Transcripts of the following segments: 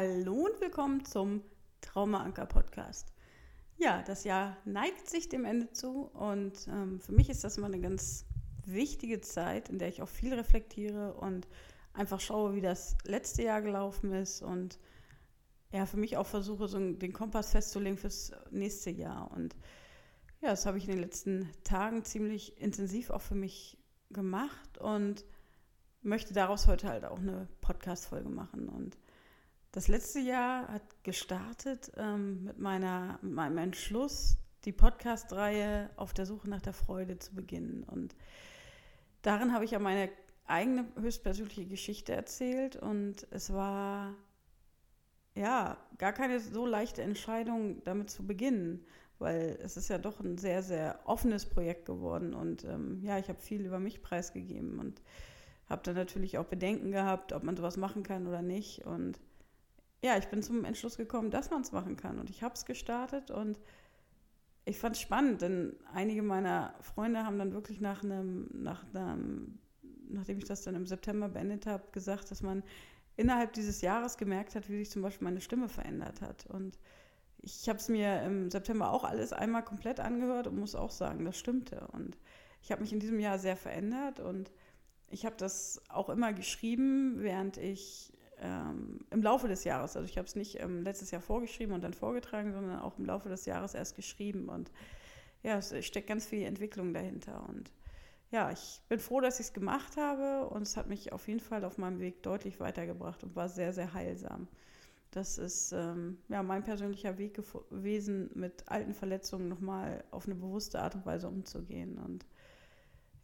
Hallo und willkommen zum Traumaanker Podcast. Ja, das Jahr neigt sich dem Ende zu und ähm, für mich ist das immer eine ganz wichtige Zeit, in der ich auch viel reflektiere und einfach schaue, wie das letzte Jahr gelaufen ist und ja, für mich auch versuche, so den Kompass festzulegen fürs nächste Jahr. Und ja, das habe ich in den letzten Tagen ziemlich intensiv auch für mich gemacht und möchte daraus heute halt auch eine Podcast-Folge machen. Und das letzte Jahr hat gestartet ähm, mit, meiner, mit meinem Entschluss, die Podcast-Reihe auf der Suche nach der Freude zu beginnen. Und darin habe ich ja meine eigene höchstpersönliche Geschichte erzählt. Und es war ja gar keine so leichte Entscheidung, damit zu beginnen, weil es ist ja doch ein sehr, sehr offenes Projekt geworden. Und ähm, ja, ich habe viel über mich preisgegeben und habe dann natürlich auch Bedenken gehabt, ob man sowas machen kann oder nicht. Und ja, ich bin zum Entschluss gekommen, dass man es machen kann. Und ich habe es gestartet und ich fand es spannend, denn einige meiner Freunde haben dann wirklich nach einem, nach einem, nachdem ich das dann im September beendet habe, gesagt, dass man innerhalb dieses Jahres gemerkt hat, wie sich zum Beispiel meine Stimme verändert hat. Und ich habe es mir im September auch alles einmal komplett angehört und muss auch sagen, das stimmte. Und ich habe mich in diesem Jahr sehr verändert und ich habe das auch immer geschrieben, während ich ähm, im Laufe des Jahres, also ich habe es nicht ähm, letztes Jahr vorgeschrieben und dann vorgetragen, sondern auch im Laufe des Jahres erst geschrieben. Und ja, es steckt ganz viel Entwicklung dahinter. Und ja, ich bin froh, dass ich es gemacht habe und es hat mich auf jeden Fall auf meinem Weg deutlich weitergebracht und war sehr, sehr heilsam. Das ist ähm, ja, mein persönlicher Weg gewesen, mit alten Verletzungen nochmal auf eine bewusste Art und Weise umzugehen. Und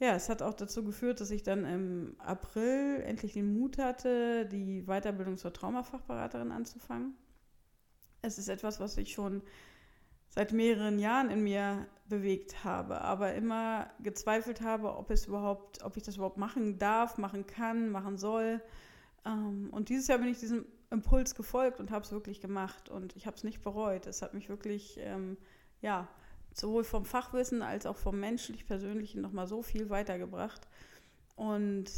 ja, es hat auch dazu geführt, dass ich dann im April endlich den Mut hatte, die Weiterbildung zur Traumafachberaterin anzufangen. Es ist etwas, was ich schon seit mehreren Jahren in mir bewegt habe, aber immer gezweifelt habe, ob es überhaupt, ob ich das überhaupt machen darf, machen kann, machen soll. Ähm, und dieses Jahr bin ich diesem Impuls gefolgt und habe es wirklich gemacht und ich habe es nicht bereut. Es hat mich wirklich, ähm, ja, sowohl vom Fachwissen als auch vom menschlich-persönlichen nochmal so viel weitergebracht. Und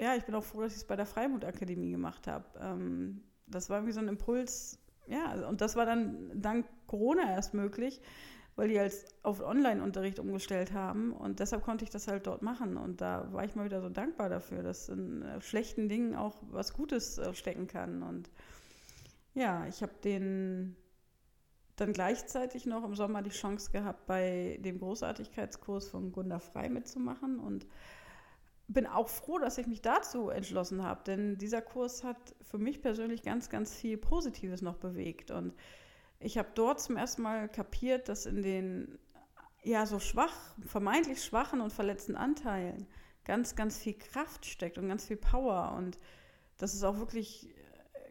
ja, ich bin auch froh, dass ich es bei der Freimut-Akademie gemacht habe. Ähm, das war irgendwie so ein Impuls, ja, und das war dann dank Corona erst möglich, weil die als auf Online-Unterricht umgestellt haben und deshalb konnte ich das halt dort machen und da war ich mal wieder so dankbar dafür, dass in äh, schlechten Dingen auch was Gutes äh, stecken kann und ja, ich habe den dann gleichzeitig noch im Sommer die Chance gehabt, bei dem Großartigkeitskurs von Gunda Frei mitzumachen und bin auch froh, dass ich mich dazu entschlossen habe, denn dieser Kurs hat für mich persönlich ganz, ganz viel Positives noch bewegt und ich habe dort zum ersten Mal kapiert, dass in den ja so schwach, vermeintlich schwachen und verletzten Anteilen ganz, ganz viel Kraft steckt und ganz viel Power und dass es auch wirklich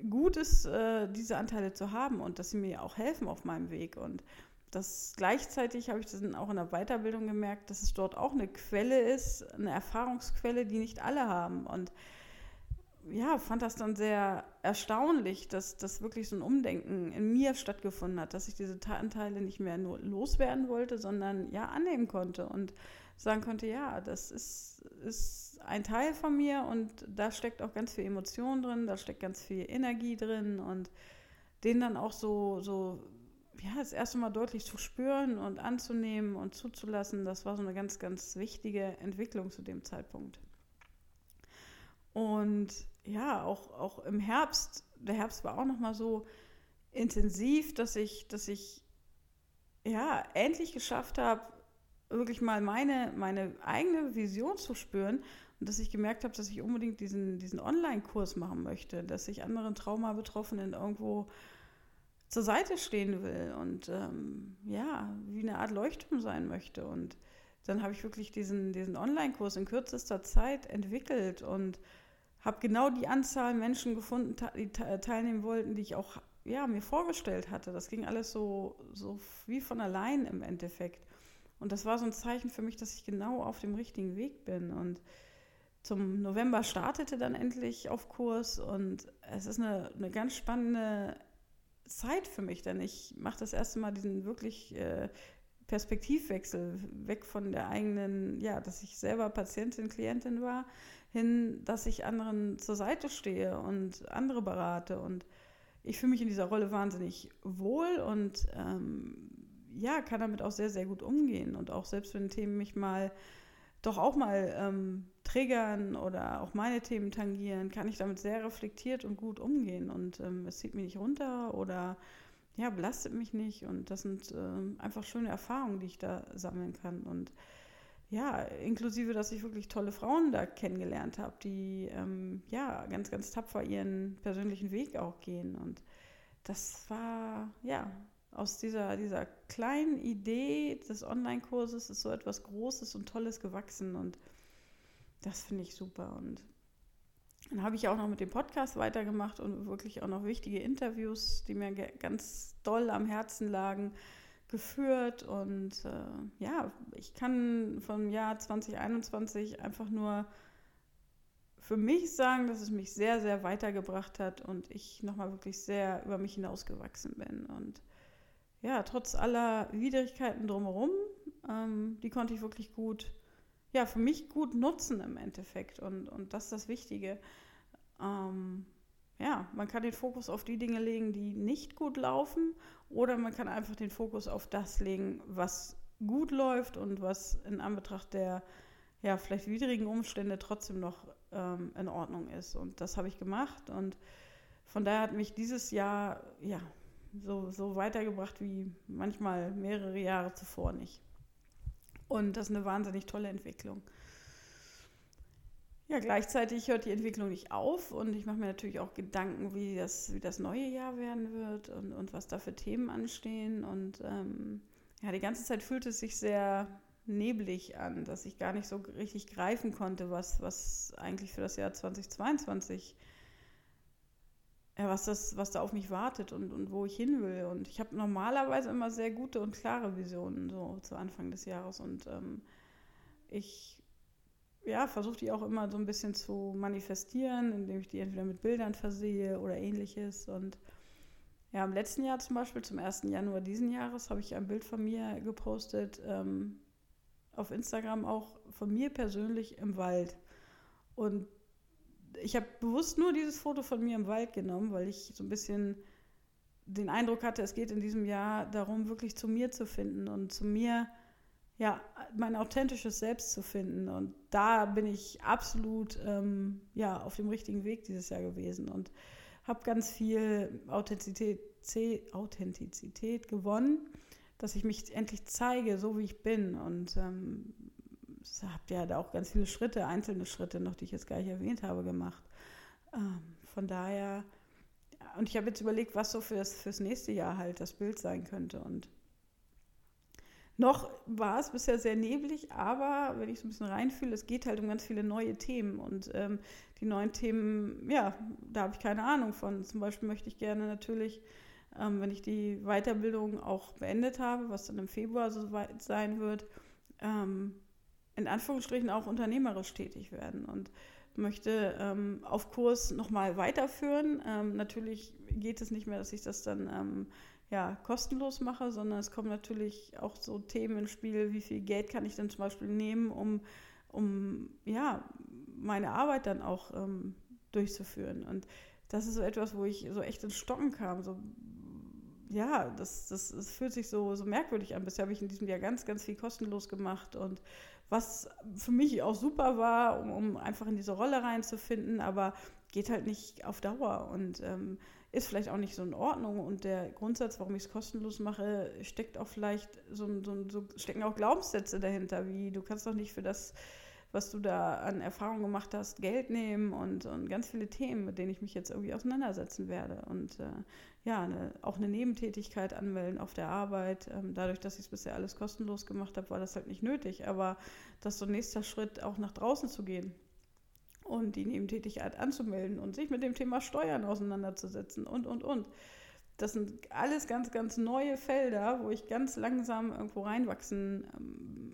gut ist, äh, diese Anteile zu haben und dass sie mir auch helfen auf meinem Weg. Und das gleichzeitig habe ich das auch in der Weiterbildung gemerkt, dass es dort auch eine Quelle ist, eine Erfahrungsquelle, die nicht alle haben. Und ja, fand das dann sehr erstaunlich, dass das wirklich so ein Umdenken in mir stattgefunden hat, dass ich diese Anteile nicht mehr nur loswerden wollte, sondern ja annehmen konnte und sagen konnte, ja, das ist, ist ein Teil von mir und da steckt auch ganz viel Emotion drin, da steckt ganz viel Energie drin und den dann auch so, so ja, das erste Mal deutlich zu spüren und anzunehmen und zuzulassen, das war so eine ganz, ganz wichtige Entwicklung zu dem Zeitpunkt. Und ja, auch, auch im Herbst, der Herbst war auch nochmal so intensiv, dass ich, dass ich ja endlich geschafft habe, wirklich mal meine, meine eigene Vision zu spüren und dass ich gemerkt habe, dass ich unbedingt diesen, diesen Online-Kurs machen möchte, dass ich anderen Trauma-Betroffenen irgendwo zur Seite stehen will und ähm, ja, wie eine Art Leuchtturm sein möchte. Und dann habe ich wirklich diesen, diesen Online-Kurs in kürzester Zeit entwickelt und habe genau die Anzahl Menschen gefunden, die teilnehmen wollten, die ich auch ja, mir vorgestellt hatte. Das ging alles so, so wie von allein im Endeffekt. Und das war so ein Zeichen für mich, dass ich genau auf dem richtigen Weg bin. Und zum November startete dann endlich auf Kurs. Und es ist eine, eine ganz spannende Zeit für mich, denn ich mache das erste Mal diesen wirklich äh, Perspektivwechsel weg von der eigenen, ja, dass ich selber Patientin, Klientin war, hin, dass ich anderen zur Seite stehe und andere berate. Und ich fühle mich in dieser Rolle wahnsinnig wohl. Und ähm, ja, kann damit auch sehr, sehr gut umgehen. Und auch selbst wenn Themen mich mal doch auch mal ähm, triggern oder auch meine Themen tangieren, kann ich damit sehr reflektiert und gut umgehen. Und ähm, es zieht mich nicht runter oder ja, belastet mich nicht. Und das sind ähm, einfach schöne Erfahrungen, die ich da sammeln kann. Und ja, inklusive, dass ich wirklich tolle Frauen da kennengelernt habe, die ähm, ja ganz, ganz tapfer ihren persönlichen Weg auch gehen. Und das war ja aus dieser, dieser kleinen Idee des Online-Kurses ist so etwas Großes und Tolles gewachsen und das finde ich super. Und dann habe ich auch noch mit dem Podcast weitergemacht und wirklich auch noch wichtige Interviews, die mir ganz doll am Herzen lagen, geführt. Und äh, ja, ich kann vom Jahr 2021 einfach nur für mich sagen, dass es mich sehr, sehr weitergebracht hat und ich nochmal wirklich sehr über mich hinausgewachsen bin. Und ja, trotz aller Widrigkeiten drumherum, ähm, die konnte ich wirklich gut, ja, für mich gut nutzen im Endeffekt. Und, und das ist das Wichtige. Ähm, ja, man kann den Fokus auf die Dinge legen, die nicht gut laufen, oder man kann einfach den Fokus auf das legen, was gut läuft und was in Anbetracht der ja, vielleicht widrigen Umstände trotzdem noch ähm, in Ordnung ist. Und das habe ich gemacht. Und von daher hat mich dieses Jahr ja, so, so weitergebracht wie manchmal mehrere Jahre zuvor nicht. Und das ist eine wahnsinnig tolle Entwicklung. Ja, gleichzeitig hört die Entwicklung nicht auf und ich mache mir natürlich auch Gedanken, wie das, wie das neue Jahr werden wird und, und was da für Themen anstehen. Und ähm, ja, die ganze Zeit fühlt es sich sehr neblig an, dass ich gar nicht so richtig greifen konnte, was, was eigentlich für das Jahr 2022 ja, was, das, was da auf mich wartet und, und wo ich hin will. Und ich habe normalerweise immer sehr gute und klare Visionen so zu Anfang des Jahres. Und ähm, ich ja, versuche die auch immer so ein bisschen zu manifestieren, indem ich die entweder mit Bildern versehe oder ähnliches. Und ja, im letzten Jahr zum Beispiel, zum 1. Januar diesen Jahres, habe ich ein Bild von mir gepostet, ähm, auf Instagram auch von mir persönlich im Wald. Und ich habe bewusst nur dieses Foto von mir im Wald genommen, weil ich so ein bisschen den Eindruck hatte, es geht in diesem Jahr darum, wirklich zu mir zu finden und zu mir, ja, mein authentisches Selbst zu finden. Und da bin ich absolut, ähm, ja, auf dem richtigen Weg dieses Jahr gewesen und habe ganz viel Authentizität, Authentizität gewonnen, dass ich mich endlich zeige, so wie ich bin. Und ähm, habt ja da auch ganz viele Schritte, einzelne Schritte noch, die ich jetzt gar nicht erwähnt habe, gemacht. Ähm, von daher, und ich habe jetzt überlegt, was so fürs, fürs nächste Jahr halt das Bild sein könnte. Und noch war es bisher sehr neblig, aber wenn ich so ein bisschen reinfühle, es geht halt um ganz viele neue Themen. Und ähm, die neuen Themen, ja, da habe ich keine Ahnung von. Zum Beispiel möchte ich gerne natürlich, ähm, wenn ich die Weiterbildung auch beendet habe, was dann im Februar so weit sein wird, ähm, in Anführungsstrichen auch unternehmerisch tätig werden und möchte ähm, auf Kurs nochmal weiterführen. Ähm, natürlich geht es nicht mehr, dass ich das dann ähm, ja, kostenlos mache, sondern es kommen natürlich auch so Themen ins Spiel, wie viel Geld kann ich denn zum Beispiel nehmen, um, um ja, meine Arbeit dann auch ähm, durchzuführen. Und das ist so etwas, wo ich so echt ins Stocken kam. So, ja, das, das, das fühlt sich so, so merkwürdig an. Bisher habe ich in diesem Jahr ganz, ganz viel kostenlos gemacht und was für mich auch super war, um, um einfach in diese Rolle reinzufinden, aber geht halt nicht auf Dauer und ähm, ist vielleicht auch nicht so in Ordnung. Und der Grundsatz, warum ich es kostenlos mache, steckt auch vielleicht so, so, so stecken auch Glaubenssätze dahinter, wie du kannst doch nicht für das was du da an Erfahrung gemacht hast, Geld nehmen und, und ganz viele Themen, mit denen ich mich jetzt irgendwie auseinandersetzen werde. Und äh, ja, eine, auch eine Nebentätigkeit anmelden auf der Arbeit. Ähm, dadurch, dass ich es bisher alles kostenlos gemacht habe, war das halt nicht nötig. Aber das ist so ein nächster Schritt, auch nach draußen zu gehen und die Nebentätigkeit anzumelden und sich mit dem Thema Steuern auseinanderzusetzen und, und, und. Das sind alles ganz, ganz neue Felder, wo ich ganz langsam irgendwo reinwachsen ähm,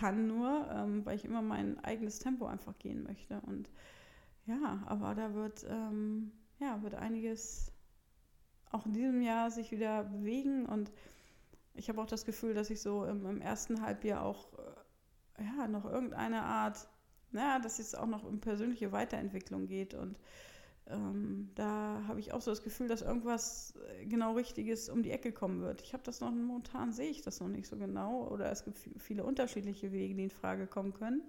kann nur, ähm, weil ich immer mein eigenes Tempo einfach gehen möchte. Und ja, aber da wird, ähm, ja, wird einiges auch in diesem Jahr sich wieder bewegen und ich habe auch das Gefühl, dass ich so im, im ersten Halbjahr auch äh, ja, noch irgendeine Art, naja, dass es auch noch um persönliche Weiterentwicklung geht und ähm, da habe ich auch so das Gefühl, dass irgendwas äh, genau Richtiges um die Ecke kommen wird. Ich habe das noch, momentan sehe ich das noch nicht so genau oder es gibt viele unterschiedliche Wege, die in Frage kommen können.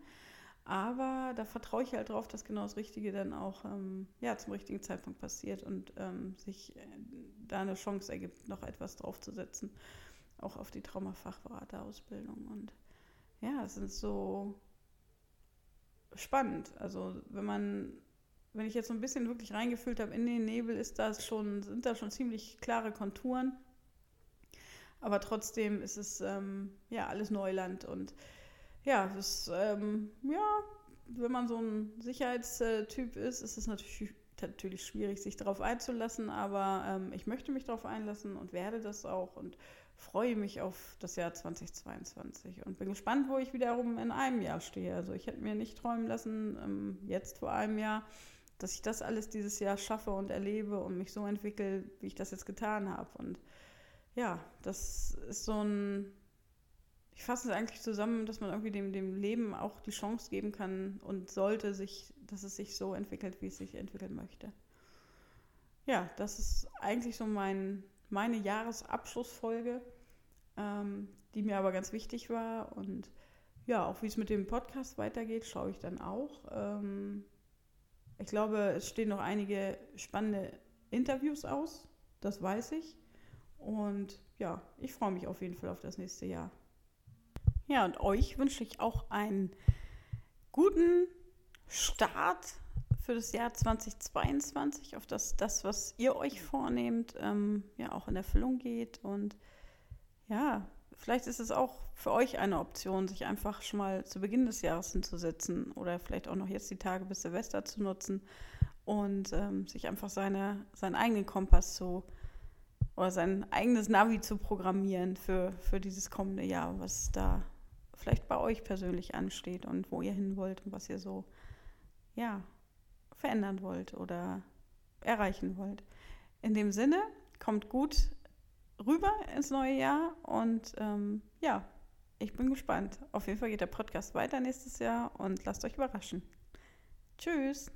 Aber da vertraue ich halt drauf, dass genau das Richtige dann auch ähm, ja, zum richtigen Zeitpunkt passiert und ähm, sich äh, da eine Chance ergibt, noch etwas draufzusetzen, auch auf die Traumafachberaterausbildung. Und ja, es ist so spannend. Also wenn man, wenn ich jetzt so ein bisschen wirklich reingefühlt habe in den Nebel, ist das schon, sind da schon ziemlich klare Konturen. Aber trotzdem ist es ähm, ja alles Neuland und ja, das, ähm, ja, wenn man so ein Sicherheitstyp ist, ist es natürlich, natürlich schwierig, sich darauf einzulassen, aber ähm, ich möchte mich darauf einlassen und werde das auch und freue mich auf das Jahr 2022 und bin gespannt, wo ich wiederum in einem Jahr stehe. Also ich hätte mir nicht träumen lassen, ähm, jetzt vor einem Jahr, dass ich das alles dieses Jahr schaffe und erlebe und mich so entwickle, wie ich das jetzt getan habe. Und ja, das ist so ein ich fasse es eigentlich zusammen, dass man irgendwie dem, dem Leben auch die Chance geben kann und sollte sich, dass es sich so entwickelt, wie es sich entwickeln möchte. Ja, das ist eigentlich so mein, meine Jahresabschlussfolge, ähm, die mir aber ganz wichtig war. Und ja, auch wie es mit dem Podcast weitergeht, schaue ich dann auch. Ähm, ich glaube, es stehen noch einige spannende Interviews aus, das weiß ich. Und ja, ich freue mich auf jeden Fall auf das nächste Jahr. Ja, und euch wünsche ich auch einen guten Start für das Jahr 2022, auf das, das was ihr euch vornehmt, ähm, ja auch in Erfüllung geht. Und ja, vielleicht ist es auch für euch eine Option, sich einfach schon mal zu Beginn des Jahres hinzusetzen oder vielleicht auch noch jetzt die Tage bis Silvester zu nutzen und ähm, sich einfach seine, seinen eigenen Kompass zu oder sein eigenes Navi zu programmieren für, für dieses kommende Jahr, was da vielleicht bei euch persönlich ansteht und wo ihr hin wollt und was ihr so, ja, verändern wollt oder erreichen wollt. In dem Sinne, kommt gut rüber ins neue Jahr und ähm, ja, ich bin gespannt. Auf jeden Fall geht der Podcast weiter nächstes Jahr und lasst euch überraschen. Tschüss.